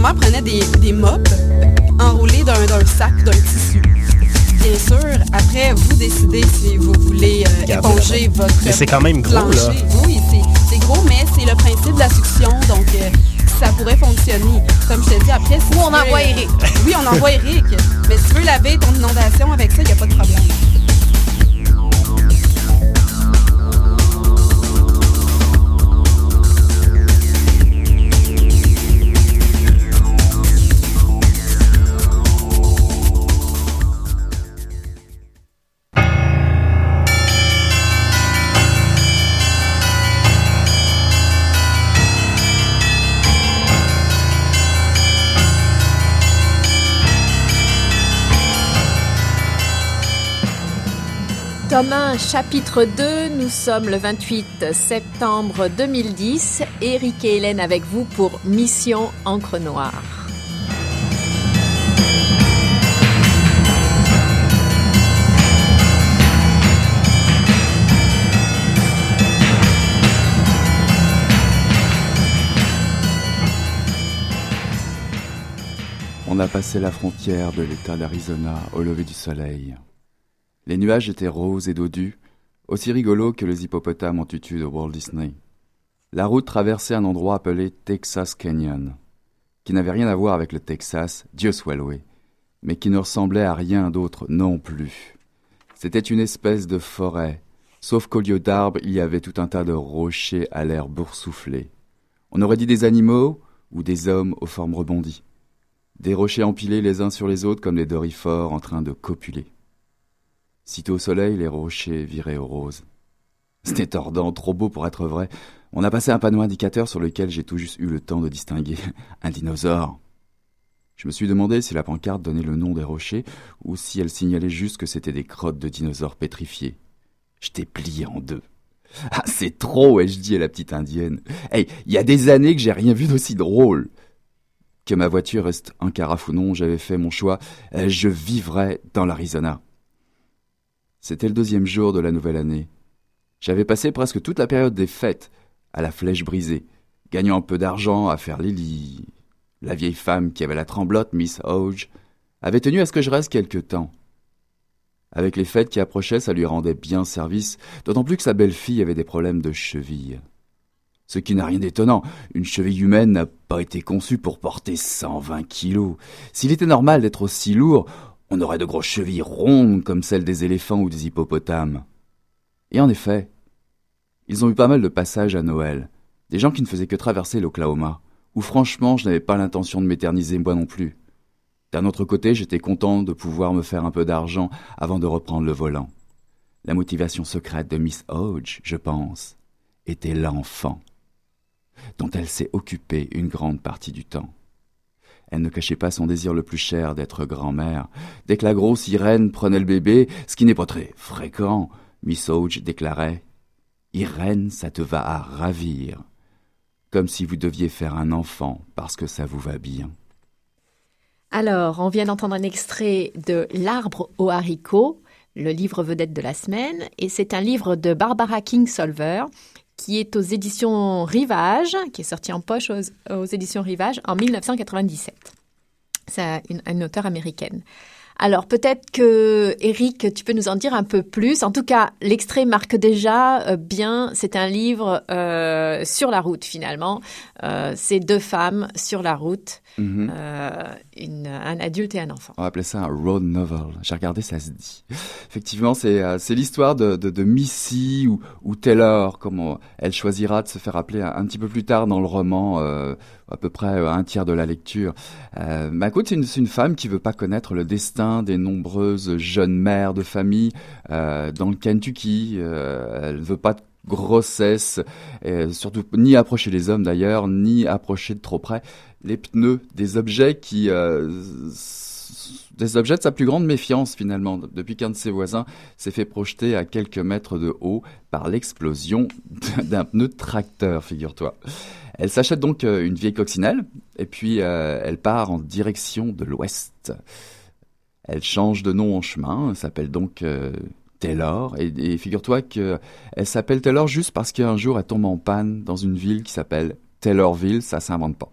grand-mère prenait des, des mops enroulés d'un sac, d'un tissu. Bien sûr, après, vous décidez si vous voulez euh, éponger votre Mais c'est quand même gros, là. plancher. Oui, c'est- c'est gros, mais c'est le principe de la succion, donc euh, ça pourrait fonctionner. Comme je te dis, après... Si Ou on tu veux, envoie euh, Eric. Oui, on envoie Eric. Mais si tu veux laver ton inondation avec ça, il n'y a pas de problème. Tome 1, chapitre 2, nous sommes le 28 septembre 2010. Eric et Hélène avec vous pour Mission Encre Noire. On a passé la frontière de l'État d'Arizona au lever du soleil. Les nuages étaient roses et dodus, aussi rigolos que les hippopotames en tutu de Walt Disney. La route traversait un endroit appelé Texas Canyon, qui n'avait rien à voir avec le Texas, Dieu soit loué, mais qui ne ressemblait à rien d'autre non plus. C'était une espèce de forêt, sauf qu'au lieu d'arbres, il y avait tout un tas de rochers à l'air boursouflé. On aurait dit des animaux ou des hommes aux formes rebondies. Des rochers empilés les uns sur les autres comme des dorifores en train de copuler. Sitôt au soleil, les rochers viraient au rose. C'était tordant, trop beau pour être vrai. On a passé un panneau indicateur sur lequel j'ai tout juste eu le temps de distinguer un dinosaure. Je me suis demandé si la pancarte donnait le nom des rochers ou si elle signalait juste que c'était des crottes de dinosaures pétrifiés. J'étais plié en deux. Ah, c'est trop, ai-je dit à la petite indienne. Hey, il y a des années que j'ai rien vu d'aussi drôle. Que ma voiture reste un carafe ou non, j'avais fait mon choix. Euh, Je vivrais dans l'Arizona. C'était le deuxième jour de la nouvelle année. J'avais passé presque toute la période des fêtes à la flèche brisée, gagnant un peu d'argent à faire les lits. La vieille femme qui avait la tremblote, Miss Hodge, avait tenu à ce que je reste quelque temps. Avec les fêtes qui approchaient, ça lui rendait bien service, d'autant plus que sa belle-fille avait des problèmes de cheville. Ce qui n'a rien d'étonnant, une cheville humaine n'a pas été conçue pour porter 120 kilos. S'il était normal d'être aussi lourd, on aurait de grosses chevilles rondes comme celles des éléphants ou des hippopotames. Et en effet, ils ont eu pas mal de passages à Noël, des gens qui ne faisaient que traverser l'Oklahoma, où franchement je n'avais pas l'intention de m'éterniser moi non plus. D'un autre côté, j'étais content de pouvoir me faire un peu d'argent avant de reprendre le volant. La motivation secrète de Miss Hodge, je pense, était l'enfant, dont elle s'est occupée une grande partie du temps. Elle ne cachait pas son désir le plus cher d'être grand-mère. Dès que la grosse Irène prenait le bébé, ce qui n'est pas très fréquent, Miss Hodge déclarait Irène, ça te va à ravir. Comme si vous deviez faire un enfant parce que ça vous va bien. Alors, on vient d'entendre un extrait de L'arbre aux haricots, le livre vedette de la semaine, et c'est un livre de Barbara Kingsolver qui est aux éditions Rivage, qui est sorti en poche aux, éditions Rivage en 1997. C'est une, une auteure américaine. Alors peut-être que Eric, tu peux nous en dire un peu plus. En tout cas, l'extrait marque déjà euh, bien. C'est un livre euh, sur la route finalement. Euh, c'est deux femmes sur la route, Mhm. euh, une- un adulte et un enfant. On va appeler ça un road novel. J'ai regardé, ça se dit. Effectivement, c'est euh, c'est l'histoire de, de, de Missy ou, ou Taylor, comme on- elle choisira de se faire appeler un, un petit peu plus tard dans le roman, euh, à peu près euh, un tiers de la lecture. Euh, écoute, c'est une, femme qui veut pas connaître le destin des nombreuses jeunes mères de famille euh, dans le Kentucky. Euh, elle veut pas de grossesse, surtout ni approcher les hommes d'ailleurs, ni approcher de trop près les pneus, des objets qui, euh, des objets de sa plus grande méfiance finalement, depuis qu'un de ses voisins s'est fait projeter à quelques mètres de haut par l'explosion d'un pneu de tracteur, figure-toi. Elle s'achète donc euh, une vieille coccinelle et puis euh, elle part en direction de l'ouest. Elle change de nom en chemin, elle s'appelle donc euh, Taylor et, et figure-toi que elle s'appelle Taylor juste parce qu'un jour elle tombe en panne dans une ville qui s'appelle Taylorville, ça s'invente pas.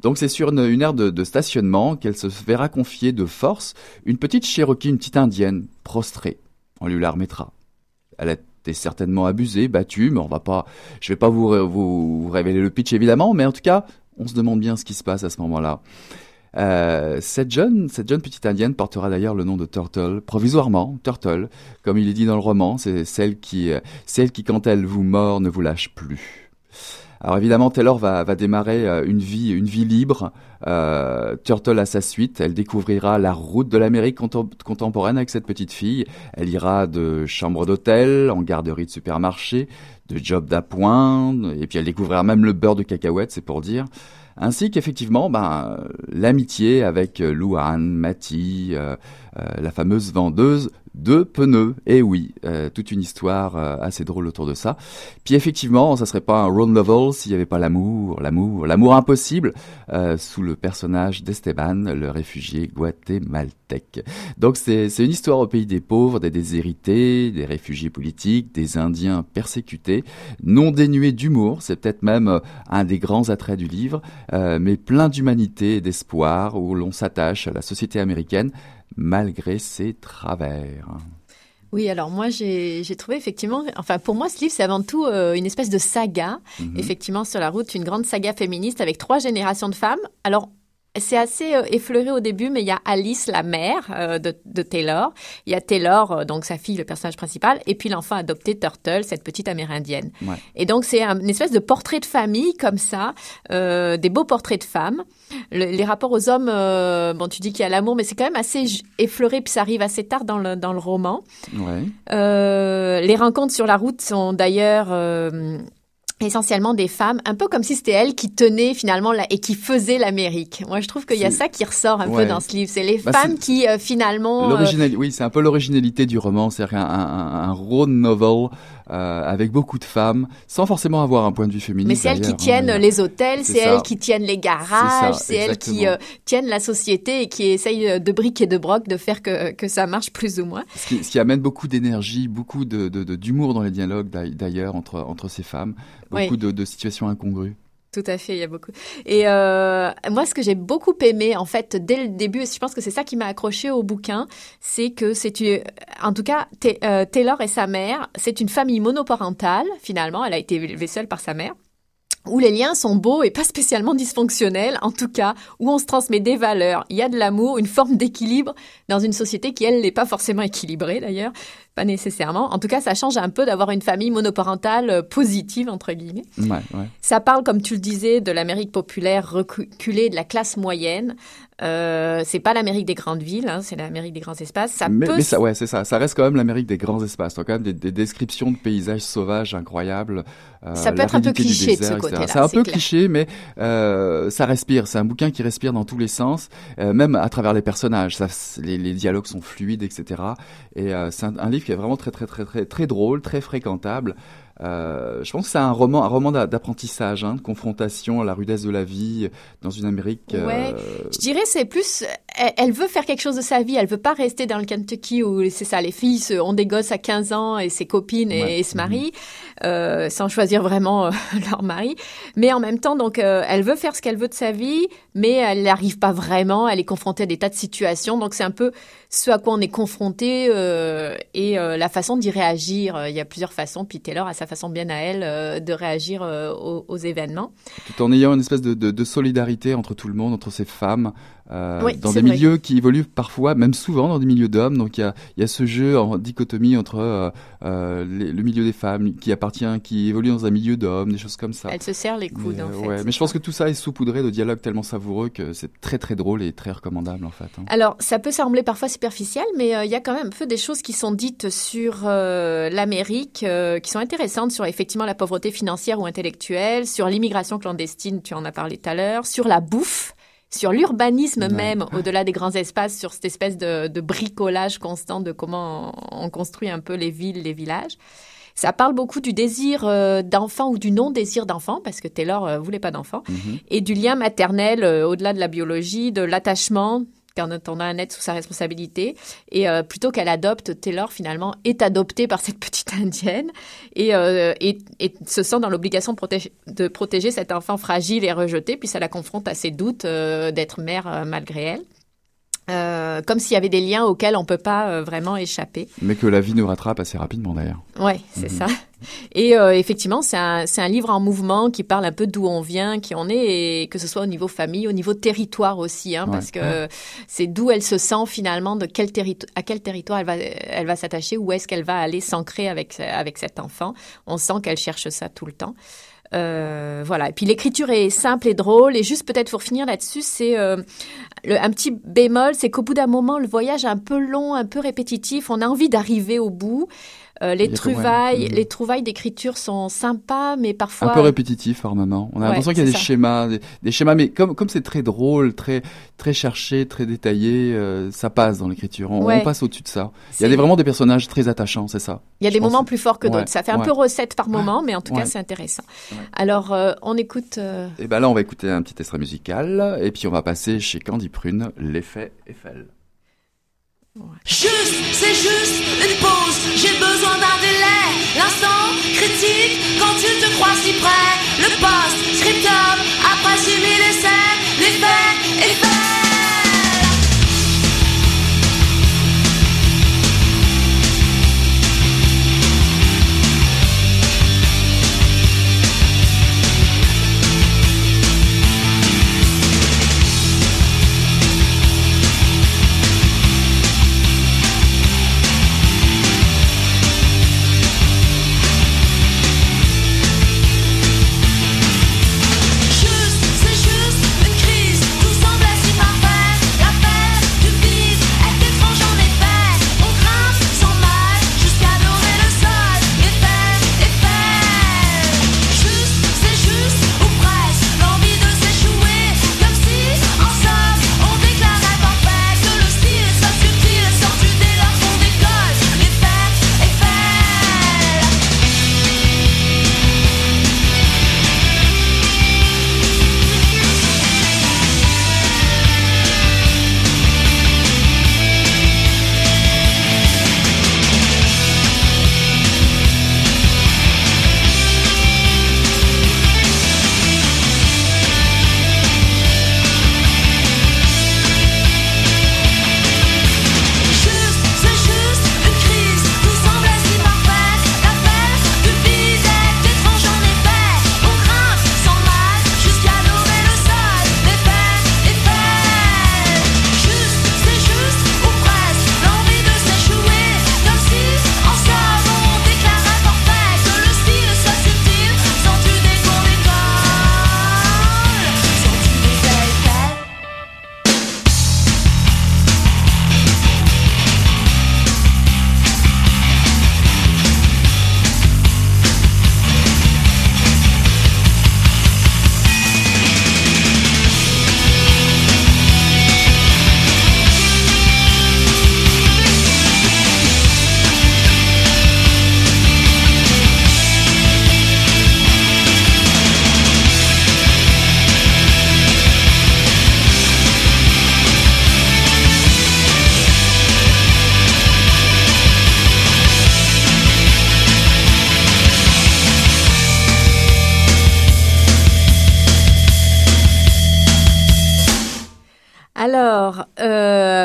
Donc c'est sur une, aire de, stationnement qu'elle se verra confier de force une petite Cherokee, une petite indienne, prostrée. On lui la remettra. Elle a été certainement abusée, battue, mais on va pas, je vais pas vous, vous révéler le pitch évidemment, mais en tout cas, on se demande bien ce qui se passe à ce moment-là. Euh, cette jeune, cette jeune petite indienne portera d'ailleurs le nom de Turtle, provisoirement, Turtle, comme il est dit dans le roman, c'est celle qui, euh, celle qui quand elle vous mord ne vous lâche plus. Alors évidemment, Taylor va, va démarrer euh, une vie, une vie libre. Euh, Turtle à sa suite, elle découvrira la route de l'Amérique contemporaine avec cette petite fille. Elle ira de chambre d'hôtel en garderie de supermarché, de job d'appoint, et puis elle découvrira même le beurre de cacahuète, c'est pour dire ainsi qu'effectivement ben, l'amitié avec Louane, Matty, euh, la fameuse vendeuse de pneus. Et oui, euh, toute une histoire euh, assez drôle autour de ça. Puis effectivement, ça serait pas un road novel s'il n'y avait pas l'amour, l'amour, l'amour impossible euh, sous le personnage d'Esteban, le réfugié guatémaltèque. Donc c'est une histoire au pays des pauvres, des déshérités, des réfugiés politiques, des Indiens persécutés, non dénués d'humour, c'est peut-être même un des grands attraits du livre, mais plein d'humanité et d'espoir où l'on s'attache à la société américaine malgré ses travers. Oui, alors moi j'ai trouvé effectivement, enfin pour moi ce livre c'est avant tout euh, une espèce de saga, mhm. effectivement sur la route, une grande saga féministe avec trois générations de femmes. Alors c'est assez euh, effleuré au début, mais il y a Alice, la mère euh, de, Taylor. Il y a Taylor, euh, donc sa fille, le personnage principal, et puis l'enfant adopté Turtle, cette petite amérindienne. Et donc c'est une espèce de portrait de famille comme ça, des beaux portraits de femmes. les rapports aux hommes, bon, tu dis qu'il y a l'amour, mais c'est quand même assez effleuré, puis ça arrive assez tard dans le, dans le roman. les rencontres sur la route sont d'ailleurs essentiellement des femmes, un peu comme si c'était elles qui tenaient finalement la, et qui faisaient l'Amérique. Moi, je trouve qu'il y a ça qui ressort un peu dans ce livre. C'est les bah, femmes qui euh, finalement. Euh... Oui, c'est un peu l'originalité du roman, c'est un, un, un, road novel euh, avec beaucoup de femmes, sans forcément avoir un point de vue féministe. Mais c'est elles qui hein, tiennent les hôtels, c'est elles qui tiennent les garages, c'est elles qui euh, tiennent la société et qui essayent de briques et de broc de faire que, que ça marche plus ou moins. Ce qui, ce qui amène beaucoup d'énergie, beaucoup de, d'humour dans les dialogues d'ailleurs entre, entre ces femmes, beaucoup de, de situations incongrues. Tout à fait, il y a beaucoup. Et euh, moi, ce que j'ai beaucoup aimé, en fait, dès le début, je pense que c'est ça qui m'a accroché au bouquin, c'est que c'est en tout cas, euh, Taylor et sa mère, c'est une famille monoparentale, finalement. Elle a été élevée seule par sa mère où les liens sont beaux et pas spécialement dysfonctionnels, en tout cas, où on se transmet des valeurs, il y a de l'amour, une forme d'équilibre dans une société qui, elle, n'est pas forcément équilibrée d'ailleurs, pas nécessairement. En tout cas, ça change un peu d'avoir une famille monoparentale euh, positive, entre guillemets. Ça parle, comme tu le disais, de l'Amérique populaire reculée, de la classe moyenne, euh, c'est pas l'Amérique des grandes villes, hein, c'est l'Amérique des grands espaces. Ça mais, peut... mais ça, ouais, c'est ça. Ça reste quand même l'Amérique des grands espaces. Donc, quand même des, des, descriptions de paysages sauvages incroyables. Euh, ça peut être un peu cliché de ce côté-là. C'est un peu cliché, mais euh, ça respire. C'est un bouquin qui respire dans tous les sens, même à travers les personnages. Ça, les, les, dialogues sont fluides, etc. Et c'est un, un, livre qui est vraiment très, très, très, très, très drôle, très fréquentable. Euh, je pense que c'est un roman, un roman d'apprentissage, hein, de confrontation à la rudesse de la vie dans une Amérique. Ouais, euh, je dirais c'est plus, elle, veut faire quelque chose de sa vie, elle veut pas rester dans le Kentucky où c'est ça, les filles ont des gosses à 15 ans et ses copines et, se marient mhm. Euh, sans choisir vraiment euh, leur mari, mais en même temps donc elle veut faire ce qu'elle veut de sa vie, mais elle n'arrive pas vraiment, elle est confrontée à des tas de situations, donc c'est un peu ce à quoi on est confronté et la façon d'y réagir. Il y a plusieurs façons, puis Taylor a sa façon bien à elle euh, de réagir euh, aux, événements. Tout en ayant une espèce de, de, solidarité entre tout le monde, entre ces femmes, euh, dans des milieux qui évoluent parfois, même souvent dans des milieux d'hommes. Donc il y a, y a, ce jeu en dichotomie entre le milieu des femmes qui appartient, qui évolue dans un milieu d'hommes, des choses comme ça. Elle se serre les coudes en fait. mais je pense que tout ça est saupoudré de dialogues tellement savoureux que c'est très très drôle et très recommandable en fait. Hein. Alors ça peut sembler parfois superficiel, mais il y a quand même un peu des choses qui sont dites sur l'Amérique qui sont intéressantes sur effectivement la pauvreté financière ou intellectuelle, sur l'immigration clandestine, tu en as parlé tout à l'heure, sur la bouffe, sur l'urbanisme même, au-delà des grands espaces, sur cette espèce de, bricolage constant de comment on construit un peu les villes, les villages. Ça parle beaucoup du désir euh, d'enfant ou du non-désir d'enfant, parce que Taylor euh, voulait pas d'enfant, mhm. et du lien maternel euh, au-delà de la biologie, de l'attachement, quand on a un être sous sa responsabilité. Et plutôt qu'elle adopte, Taylor finalement est adoptée par cette petite indienne et, et se sent dans l'obligation de protéger, de protéger cet enfant fragile et rejeté, puis ça la confronte à ses doutes d'être mère malgré elle. Euh, comme s'il y avait des liens auxquels on peut pas euh, vraiment échapper. Mais que la vie nous rattrape assez rapidement d'ailleurs. Ouais, c'est mhm. ça. Et euh, effectivement, c'est un, un, livre en mouvement qui parle un peu d'où on vient, qui on est, et que ce soit au niveau famille, au niveau territoire aussi, hein, parce que c'est d'où elle se sent finalement, de quel territoire, à quel territoire elle va, elle va s'attacher, où est-ce qu'elle va aller s'ancrer avec avec cet enfant. On sent qu'elle cherche ça tout le temps. Euh, voilà. Et puis l'écriture est simple et drôle. Et juste peut-être pour finir là-dessus, c'est euh, un petit bémol, c'est qu'au bout d'un moment, le voyage est un peu long, un peu répétitif. On a envie d'arriver au bout. Euh, les trouvailles, mm. les trouvailles d'écriture sont sympas, mais parfois un peu répétitifs par moment. On a l'impression qu'il y a des schémas, des, schémas, mais comme comme c'est très drôle, très très cherché, très détaillé, euh, ça passe dans l'écriture. On, passe au-dessus de ça. Il y a des, vraiment des personnages très attachants, c'est ça. Il y a des moments plus forts que d'autres. Ça fait un peu recette par moment, mais en tout cas c'est intéressant. Alors euh, on écoute. Et ben là on va écouter un petit extrait musical, et puis on va passer chez Candy Prune, l'effet Eiffel. Juste, c'est juste une pause, j'ai besoin d'un délai. L'instant critique, quand tu te crois si près. Le post, scriptum, après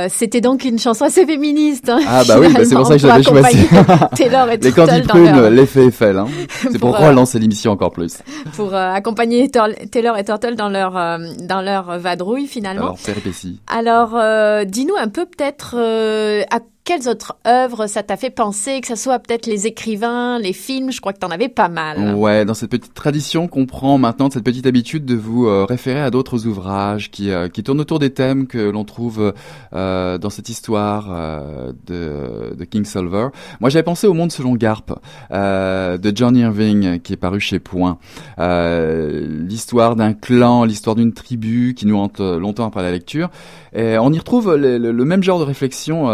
c'était donc une chanson assez féministe. Hein, ah bah oui, bah c'est pour ça que j'avais choisi. Taylor et Les Turtle l'effet Eiffel. Hein. C'est pour, pourquoi euh, lancer l'émission encore plus. Pour euh, accompagner Taylor et Turtle dans leur euh, dans leur vadrouille finalement. Alors péripétie. Alors dis-nous un peu peut-être à quelles autres œuvres ça t'a fait penser, que ce soit peut-être les écrivains, les films, je crois que t'en avais pas mal. Ouais, dans cette petite tradition qu'on prend maintenant, cette petite habitude de vous euh, référer à d'autres ouvrages qui, euh, qui tournent autour des thèmes que l'on trouve euh, dans cette histoire de, de King Silver. Moi, j'avais pensé au Monde selon Garp de John Irving, qui est paru chez Point. l'histoire d'un clan, l'histoire d'une tribu qui nous hante longtemps après la lecture. Et on y retrouve le, le même genre de réflexion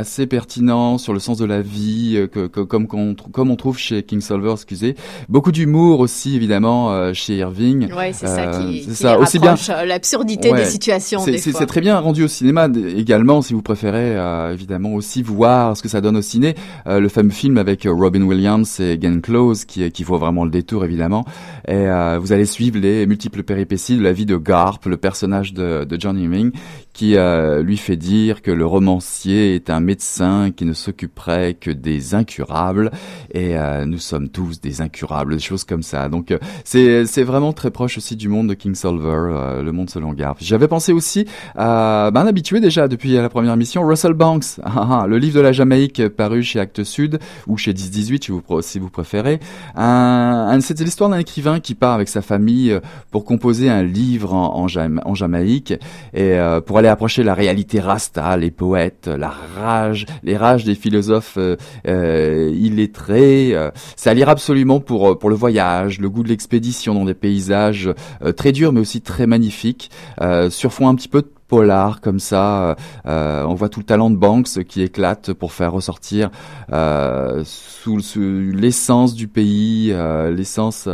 assez pertinent sur le sens de la vie, que, comme, comme on trouve chez King Solver, excusez. Beaucoup d'humour aussi, évidemment, chez Irving. Ouais, c'est ça qui, qui ça. Aussi bien l'absurdité des situations. C'est très bien rendu au cinéma également, si vous préférez, évidemment aussi voir ce que ça donne au ciné. le fameux film avec Robin Williams et Glenn Close, qui, qui vaut vraiment le détour, évidemment. Et vous allez suivre les multiples péripéties de la vie de Garp, le personnage de, de John Ewing, qui euh, lui fait dire que le romancier est un médecin qui ne s'occuperait que des incurables et euh, nous sommes tous des incurables, des choses comme ça. Donc euh, c'est vraiment très proche aussi du monde de King Solver, le monde selon Garp. J'avais pensé aussi à ben, un habitué déjà depuis la première mission, Russell Banks, ah, ah, le livre de la Jamaïque paru chez Actes Sud ou chez 1018 si vous, si vous préférez. C'est l'histoire d'un écrivain qui part avec sa famille pour composer un livre en, en, en Jamaïque et pour aller approcher la réalité rasta, les poètes, la rage, les rages des philosophes euh, euh illettrés. Euh, ça à lire absolument pour euh, pour le voyage, le goût de l'expédition dans des paysages très durs mais aussi très magnifiques, sur fond un petit peu polar comme ça. Euh, on voit tout le talent de Banks qui éclate pour faire ressortir euh, sous, l'essence du pays, euh, l'essence,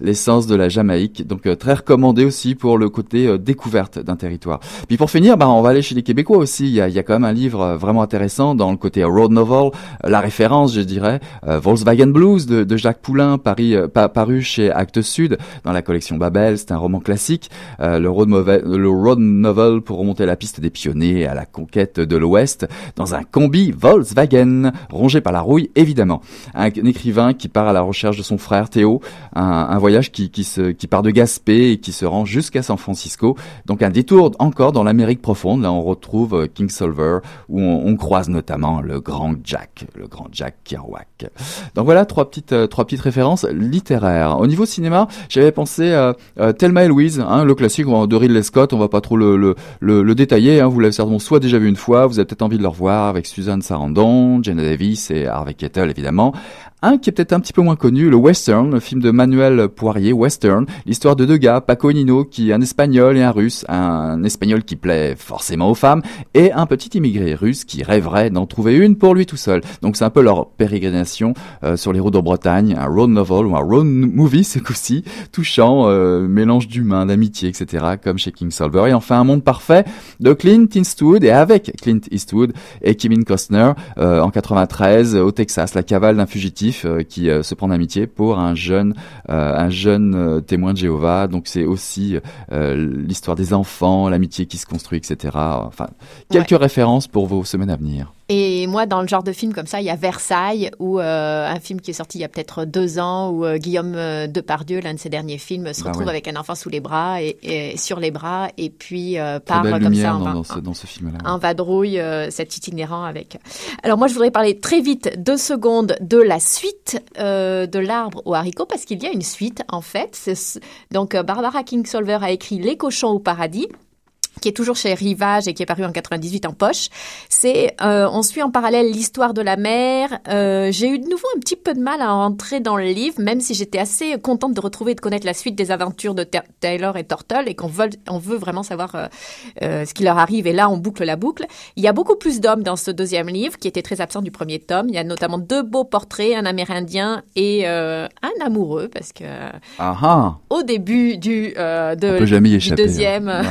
l'essence de la Jamaïque. Donc très recommandé aussi pour le côté découverte d'un territoire. Puis pour finir, bah, on va aller chez les Québécois aussi. Il y a, y a quand même un livre vraiment intéressant dans le côté road novel, la référence, je dirais, Volkswagen Blues de, de Jacques Poulain, Paris, paru chez Actes Sud dans la collection Babel. C'est un roman classique. le road le road novel pour remonter la piste des pionniers à la conquête de l'Ouest dans un combi Volkswagen, rongé par la rouille évidemment. Un, écrivain qui part à la recherche de son frère Théo, un, voyage qui, qui, se, qui part de Gaspé et qui se rend jusqu'à San Francisco. Donc un détour encore dans l'Amérique profonde. Là on retrouve euh, King Solver où on, croise notamment le grand Jack, le grand Jack Kerouac. Donc voilà trois petites euh, trois petites références littéraires. Au niveau cinéma, j'avais pensé à euh, Thelma et Louise, hein, le classique de Ridley Scott. On va pas trop le, le, le, le détailler. Hein, vous l'avez certainement soit déjà vu une fois, vous avez peut-être envie de le revoir avec Suzanne Sarandon, Jenna Davis et Harvey Keitel évidemment. Un qui est peut-être un petit peu moins connu, le Western, le film de Manuel Poirier, Western, l'histoire de deux gars, Paco et Nino, qui un espagnol et un russe, un espagnol qui plaît forcément aux femmes, et un petit immigré russe qui rêverait d'en trouver une pour lui tout seul. Donc c'est un peu leur pérégrination euh, sur les routes de Bretagne, un road novel ou un road movie ce coup-ci, touchant, euh, mélange d'humains, d'amitié, etc., comme chez King Solver. Et enfin un monde parfait de Clint Eastwood, et avec Clint Eastwood et Kevin Costner, euh, en 93, au Texas, la cavale d'un fugitif euh, qui euh, se prend d'amitié pour un jeune, euh, un jeune témoin de Jéhovah. Donc c'est aussi l'histoire des enfants, l'amitié qui se construit, etc. Enfin, quelques références pour vos semaines à venir. Et moi, dans le genre de film comme ça, il y a Versailles, ou euh, un film qui est sorti il y a peut-être deux ans, où euh, Guillaume euh, Depardieu, l'un de ses derniers films, se bah retrouve avec un enfant sous les bras et, sur les bras, et puis part comme ça en, dans, ce, dans ce film-là. En vadrouille, cet itinérant avec. Alors moi, je voudrais parler très vite, deux secondes, de la suite de l'arbre au haricot, parce qu'il y a une suite en fait. Donc Barbara Kingsolver a écrit Les cochons au paradis qui est toujours chez Rivage et qui est paru en 98 en poche. C'est, euh, on suit en parallèle l'histoire de la mer. Euh, j'ai eu de nouveau un petit peu de mal à entrer dans le livre, même si j'étais assez contente de retrouver et de connaître la suite des aventures de Taylor et Turtle et qu'on veut, on veut vraiment savoir euh, ce qui leur arrive. Et là, on boucle la boucle. Il y a beaucoup plus d'hommes dans ce deuxième livre, qui était très absent du premier tome. Il y a notamment deux beaux portraits, un Amérindien et un amoureux, parce que au début du, de, du hein. deuxième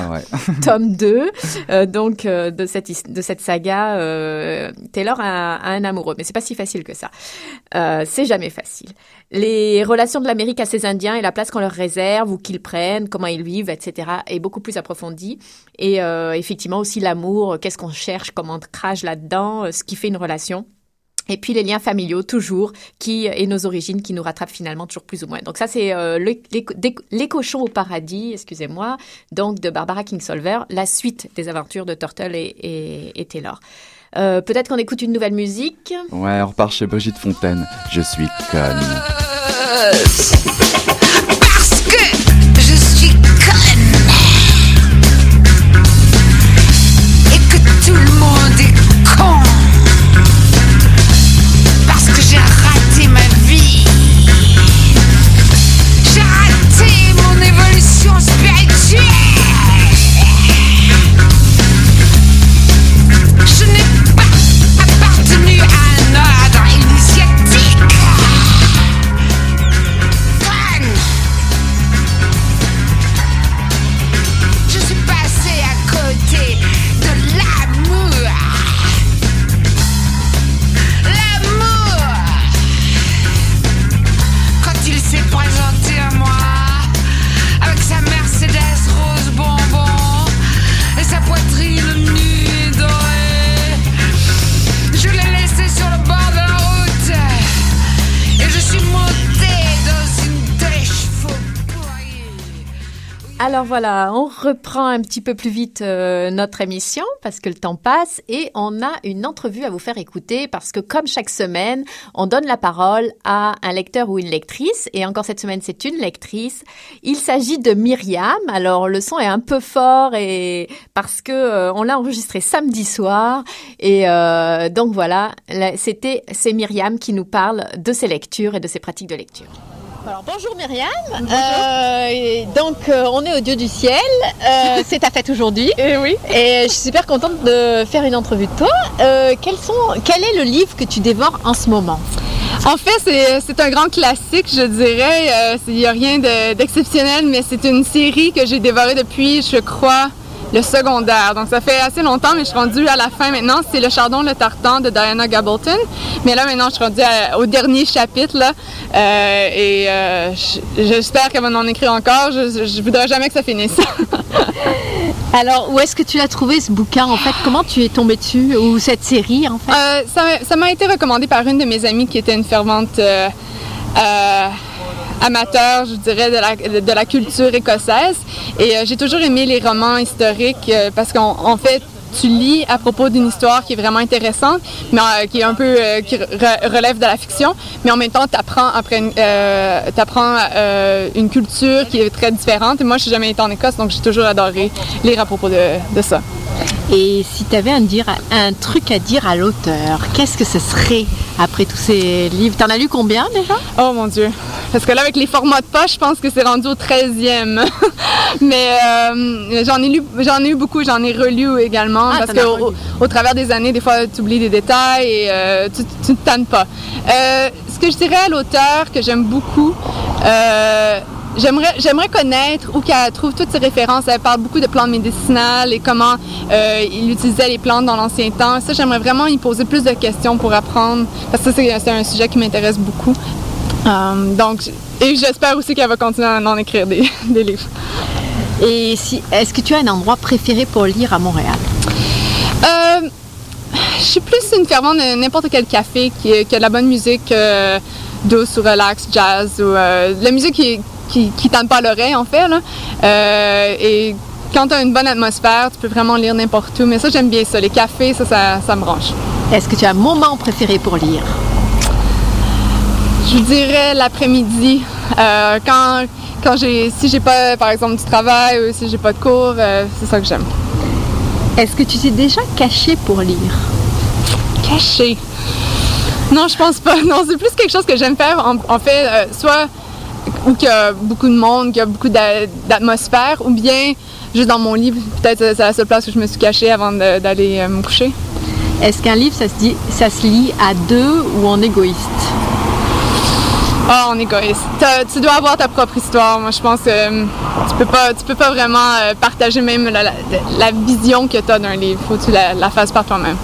tome, tome 2 euh, donc euh, de cette de cette saga euh, Taylor a, un amoureux. Mais c'est pas si facile que ça. C'est jamais facile. Les relations de l'Amérique à ses Indiens et la place qu'on leur réserve ou qu'ils prennent comment ils vivent etc est beaucoup plus approfondie. Et effectivement aussi l'amour qu'est-ce qu'on cherche comment crache là-dedans ce qui fait une relation et puis les liens familiaux, toujours, qui et nos origines qui nous rattrapent finalement toujours plus ou moins. Donc ça, c'est euh, les, cochons au paradis, excusez-moi, donc de Barbara Kingsolver, la suite des aventures de Turtle et, et, Taylor. Euh, Peut-être qu'on écoute une nouvelle musique. Ouais, on repart chez Brigitte Fontaine. Je suis conne. Alors voilà, on reprend un petit peu plus vite euh, notre émission parce que le temps passe et on a une entrevue à vous faire écouter parce que comme chaque semaine, on donne la parole à un lecteur ou une lectrice et encore cette semaine c'est une lectrice. Il s'agit de Myriam. Alors le son est un peu fort et parce que euh, on l'a enregistré samedi soir et euh, donc voilà, c'était c'est Myriam qui nous parle de ses lectures et de ses pratiques de lecture. Alors bonjour Myriam. Euh, donc euh, on est au Dieu du ciel. Euh, c'est ta fête aujourd'hui. Et eh oui. Et je suis super contente de faire une entrevue de toi. quels sont, quel est le livre que tu dévores en ce moment? En fait, c'est un grand classique, je dirais. Il n'y a rien d'exceptionnel, mais c'est une série que j'ai dévorée depuis, je crois, le secondaire. Donc ça fait assez longtemps, mais je suis rendue à la fin maintenant. C'est Le Chardon, le Tartan de Diana Gableton. Mais là maintenant, je suis rendue au dernier chapitre là, euh, et euh, j'espère qu'elle va en écrire encore. Je, je, voudrais jamais que ça finisse. Alors, où est-ce que tu l'as trouvé ce bouquin en fait? Comment tu es tombée dessus ou cette série en fait? Euh, Ça m'a été recommandé par une de mes amies qui était une fervente amateur, je dirais, de la, de la culture écossaise. Et euh, j'ai toujours aimé les romans historiques euh, parce qu'en fait, tu lis à propos d'une histoire qui est vraiment intéressante, mais euh, qui est un peu qui relève de la fiction, mais en même temps, tu apprends après une, apprends, une culture qui est très différente. Et moi, je n'ai jamais été en Écosse, donc j'ai toujours adoré lire à propos de, de ça. Et si tu avais un, dire, un truc à dire à l'auteur, qu'est-ce que ce serait après tous ces livres? Tu en as lu combien déjà? Oh mon Dieu Parce que là, avec les formats de poche, je pense que c'est rendu au 13e. Mais euh, j'en ai, lu, j'en ai eu beaucoup, j'en ai relu également. Ah, parce qu'au au, travers des années, des fois, tu oublies des détails et euh, tu ne tannes pas. Euh, ce que je dirais à l'auteur que j'aime beaucoup, J'aimerais, j'aimerais connaître où qu'elle trouve toutes ces références. Elle parle beaucoup de plantes médicinales et comment euh, il utilisait les plantes dans l'ancien temps. Ça, j'aimerais vraiment y poser plus de questions pour apprendre, parce que c'est, c'est un sujet qui m'intéresse beaucoup. Euh, donc, et j'espère aussi qu'elle va continuer à en écrire des, des livres. Et si, est-ce que tu as un endroit préféré pour lire à Montréal? Euh, je suis plus une fervente de n'importe quel café qui, qui, a de la bonne musique euh, douce ou relax, jazz ou euh, de la musique qui, qui, qui pas l'oreille, en fait. Là. Et quand tu as une bonne atmosphère, tu peux vraiment lire n'importe où. Mais ça, j'aime bien ça. Les cafés, ça, ça, me branche. Est-ce que tu as un moment préféré pour lire? Je dirais l'après-midi. Euh, quand, quand j'ai, si j'ai pas, par exemple, du travail ou si j'ai pas de cours, euh, c'est ça que j'aime. Est-ce que tu t'es déjà caché pour lire? Caché? Non, je pense pas. Non, c'est plus quelque chose que j'aime faire. En, fait, soit ou qu'il y a beaucoup de monde, qu'il y a beaucoup d'atmosphère, ou bien juste dans mon livre, peut-être c'est la seule place où je me suis cachée avant d'aller euh, me coucher. Est-ce qu'un livre, ça se, dit, ça se lit à deux ou en égoïste? Ah, en égoïste. Tu dois avoir ta propre histoire. Moi, je pense que euh, tu peux pas, peux pas vraiment euh, partager même la, vision que tu as d'un livre. Faut que tu la fasses par toi-même.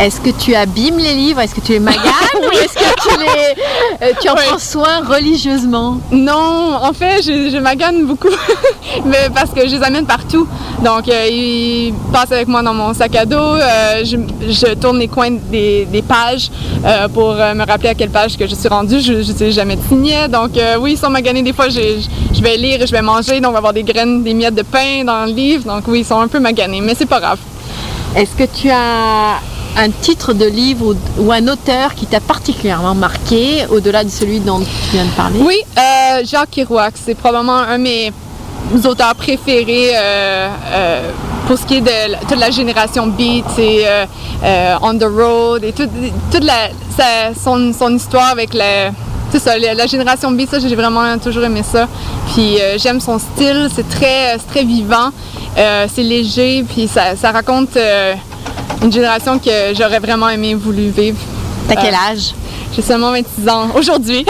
Est-ce que tu abîmes les livres? Est-ce que tu les maganes ou est-ce que tu, les, euh, tu en prends soin religieusement? Non, en fait, je, je magane beaucoup, mais parce que je les amène partout. Donc, euh, ils passent avec moi dans mon sac à dos. Euh, je, tourne les coins des, pages pour me rappeler à quelle page que je suis rendue. Je ne sais jamais de signet. Donc, oui, ils sont maganés. Des fois, je, je vais lire et je vais manger. Donc, on va avoir des graines, des miettes de pain dans le livre. Donc, oui, ils sont un peu maganés, mais c'est pas grave. Est-ce que tu as un titre de livre ou, un auteur qui t'a particulièrement marqué, au-delà de celui dont tu viens de parler? Oui, euh, Jacques Kerouac, c'est probablement un de mes auteurs préférés euh, euh, pour ce qui est de toute la génération Beat et On the Road et toute, la, son, son, histoire avec la, ça, la, génération Beat, ça j'ai vraiment toujours aimé ça. Puis j'aime son style, c'est très, très vivant, c'est léger, puis ça, ça raconte une génération que j'aurais vraiment aimé voulu vivre. T'as quel euh, âge? J'ai seulement 26 ans aujourd'hui.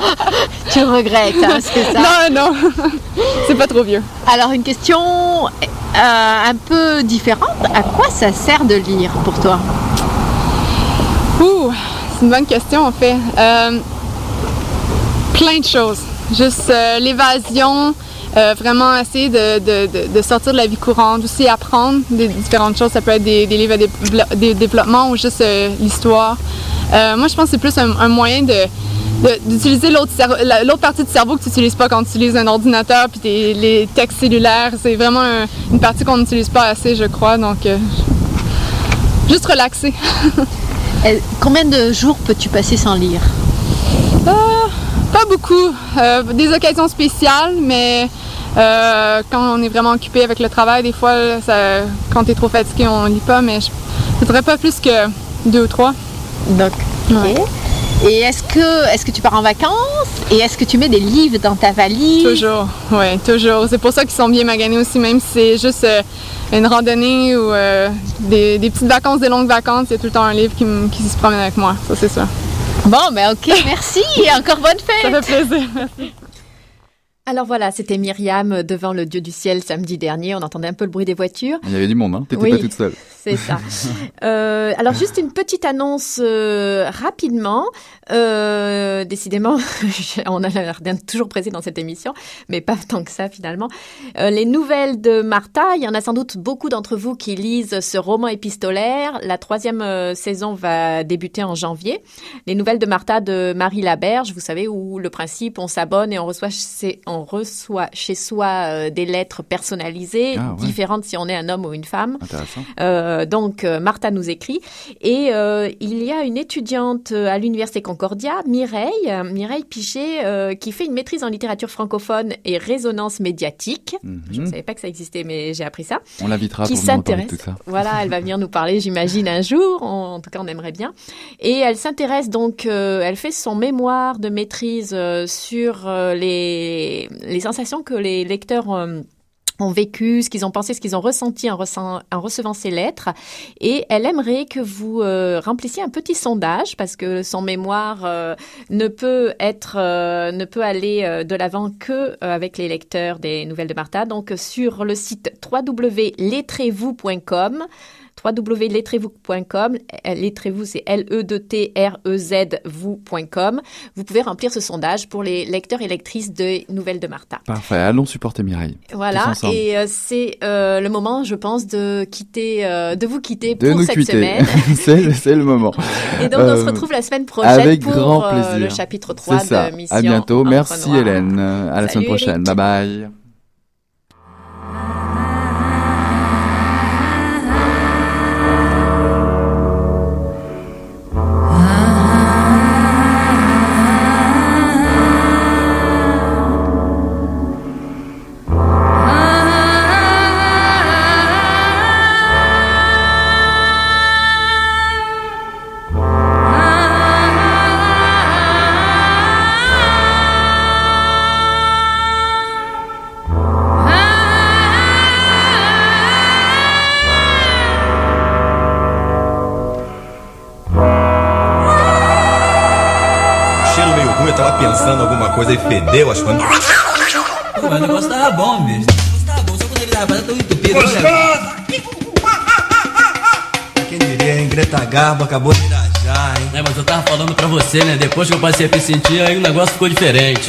tu regrettes, hein, c'est ça? Non, non, c'est pas trop vieux. Alors, une question euh, un peu différente. À quoi ça sert de lire pour toi? Ouh, c'est une bonne question en fait. Euh, plein de choses. Juste l'évasion, euh, vraiment essayer de, sortir de la vie courante, aussi apprendre des différentes choses. Ça peut être des, livres de développement ou juste euh, l'histoire. Euh, moi, je pense que c'est plus un, moyen de, d'utiliser l'autre, l'autre partie du cerveau que tu n'utilises pas quand tu utilises un ordinateur puis les textes cellulaires. C'est vraiment une partie qu'on n'utilise pas assez, je crois. Donc, juste relaxer. Combien de jours peux-tu passer sans lire? Pas beaucoup. Des occasions spéciales, mais quand on est vraiment occupé avec le travail, des fois, quand tu es trop fatigué, on lit pas, mais je ne voudrais pas plus que deux ou trois. Donc, et est-ce que, est que tu pars en vacances? Et est-ce que tu mets des livres dans ta valise? Toujours, oui, toujours. C'est pour ça qu'ils sont bien maganés aussi, même si c'est juste euh, une randonnée ou euh, des, petites vacances, des longues vacances, il y a tout le temps un livre qui, qui se promène avec moi. Ça, c'est ça. Bon, ben ok, merci et encore bonne fête. Ça fait plaisir, merci. Alors voilà, c'était Myriam devant le Dieu du ciel samedi dernier. On entendait un peu le bruit des voitures. Il y avait du monde, hein T'étais pas toute seule. C'est ça. euh, alors juste une petite annonce euh, rapidement. Euh, décidément, on a l'air d'être toujours présé dans cette émission, mais pas tant que ça finalement. Euh, les nouvelles de Martha, il y en a sans doute beaucoup d'entre vous qui lisent ce roman épistolaire. La troisième euh, saison va débuter en janvier. Les nouvelles de Martha de Marie Laberge, vous savez, où le principe, on s'abonne et on reçoit, on reçoit chez soi euh, des lettres personnalisées, ah, différentes si on est un homme ou une femme. Intéressant. Euh, donc, euh, Martha nous écrit. Et il y a une étudiante à l'Université Concordia, Mireille, Mireille Pichet, qui fait une maîtrise en littérature francophone et résonance médiatique. Je ne mhm. savais pas que ça existait, mais j'ai appris ça. On l'invitera pour de tout ça. Voilà, elle va venir nous parler, j'imagine, un jour. en tout cas, on aimerait bien. Et elle s'intéresse donc, elle fait son mémoire de maîtrise sur les les, sensations que les lecteurs euh, ont vécu, ce qu'ils ont pensé, ce qu'ils ont ressenti en, recevant ces lettres. Et elle aimerait que vous euh, remplissiez un petit sondage parce que son mémoire euh, ne peut être, ne peut aller de l'avant que avec les lecteurs des Nouvelles de Martha. Donc sur le site www.lettrez-vous.com www.lettrez-vous.com. Lettrez-vous, c'est L-E-D-T-R-E-Z vous.com. Vous pouvez remplir ce sondage pour les lecteurs et lectrices de Nouvelles de Martha. Parfait. Allons supporter Mireille. Voilà. Et euh, c'est euh, le moment, je pense, de quitter, euh, de vous quitter pour cette semaine. c'est le moment. Et donc, on se retrouve la semaine prochaine pour le chapitre 3 de Mission. À bientôt. Merci Hélène. À la semaine prochaine. Bye bye. Coisa e fedeu as coisas. Pô, mas o negócio tava bom, bicho. O negócio tava bom, só quando ele tava tão entupido. Gostosa! Quem diria, hein? Greta Garbo acabou de irajar, hein? É, mas eu tava falando pra você, né? Depois que eu passei a me sentir, aí o negócio ficou diferente.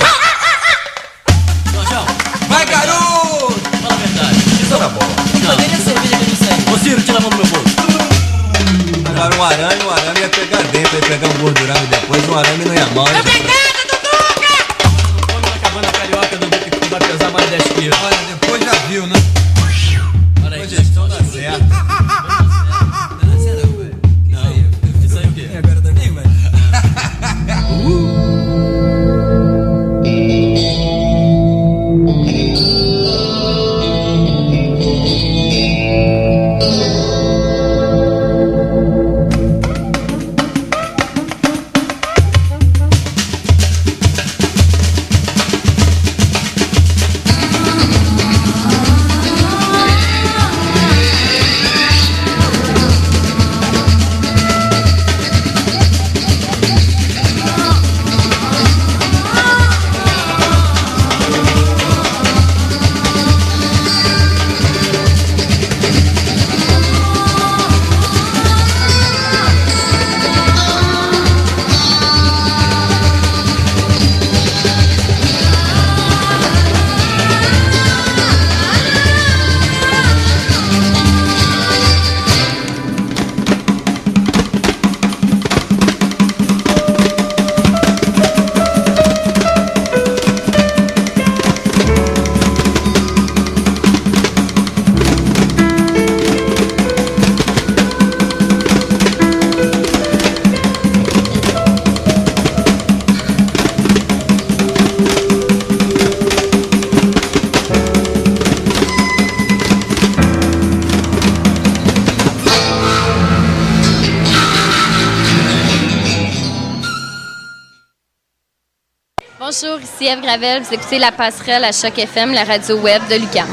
Bonjour, ici Eve Gravel. Vous écoutez La Passerelle à Choc FM, la radio web de Lucam.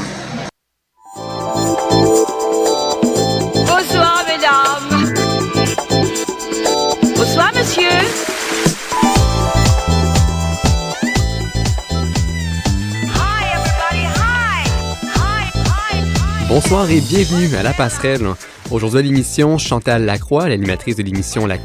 Bonsoir, mesdames. Bonsoir, monsieur. Bonsoir et bienvenue à La Passerelle. Aujourd'hui à l'émission, Chantal Lacroix, l'animatrice de l'émission La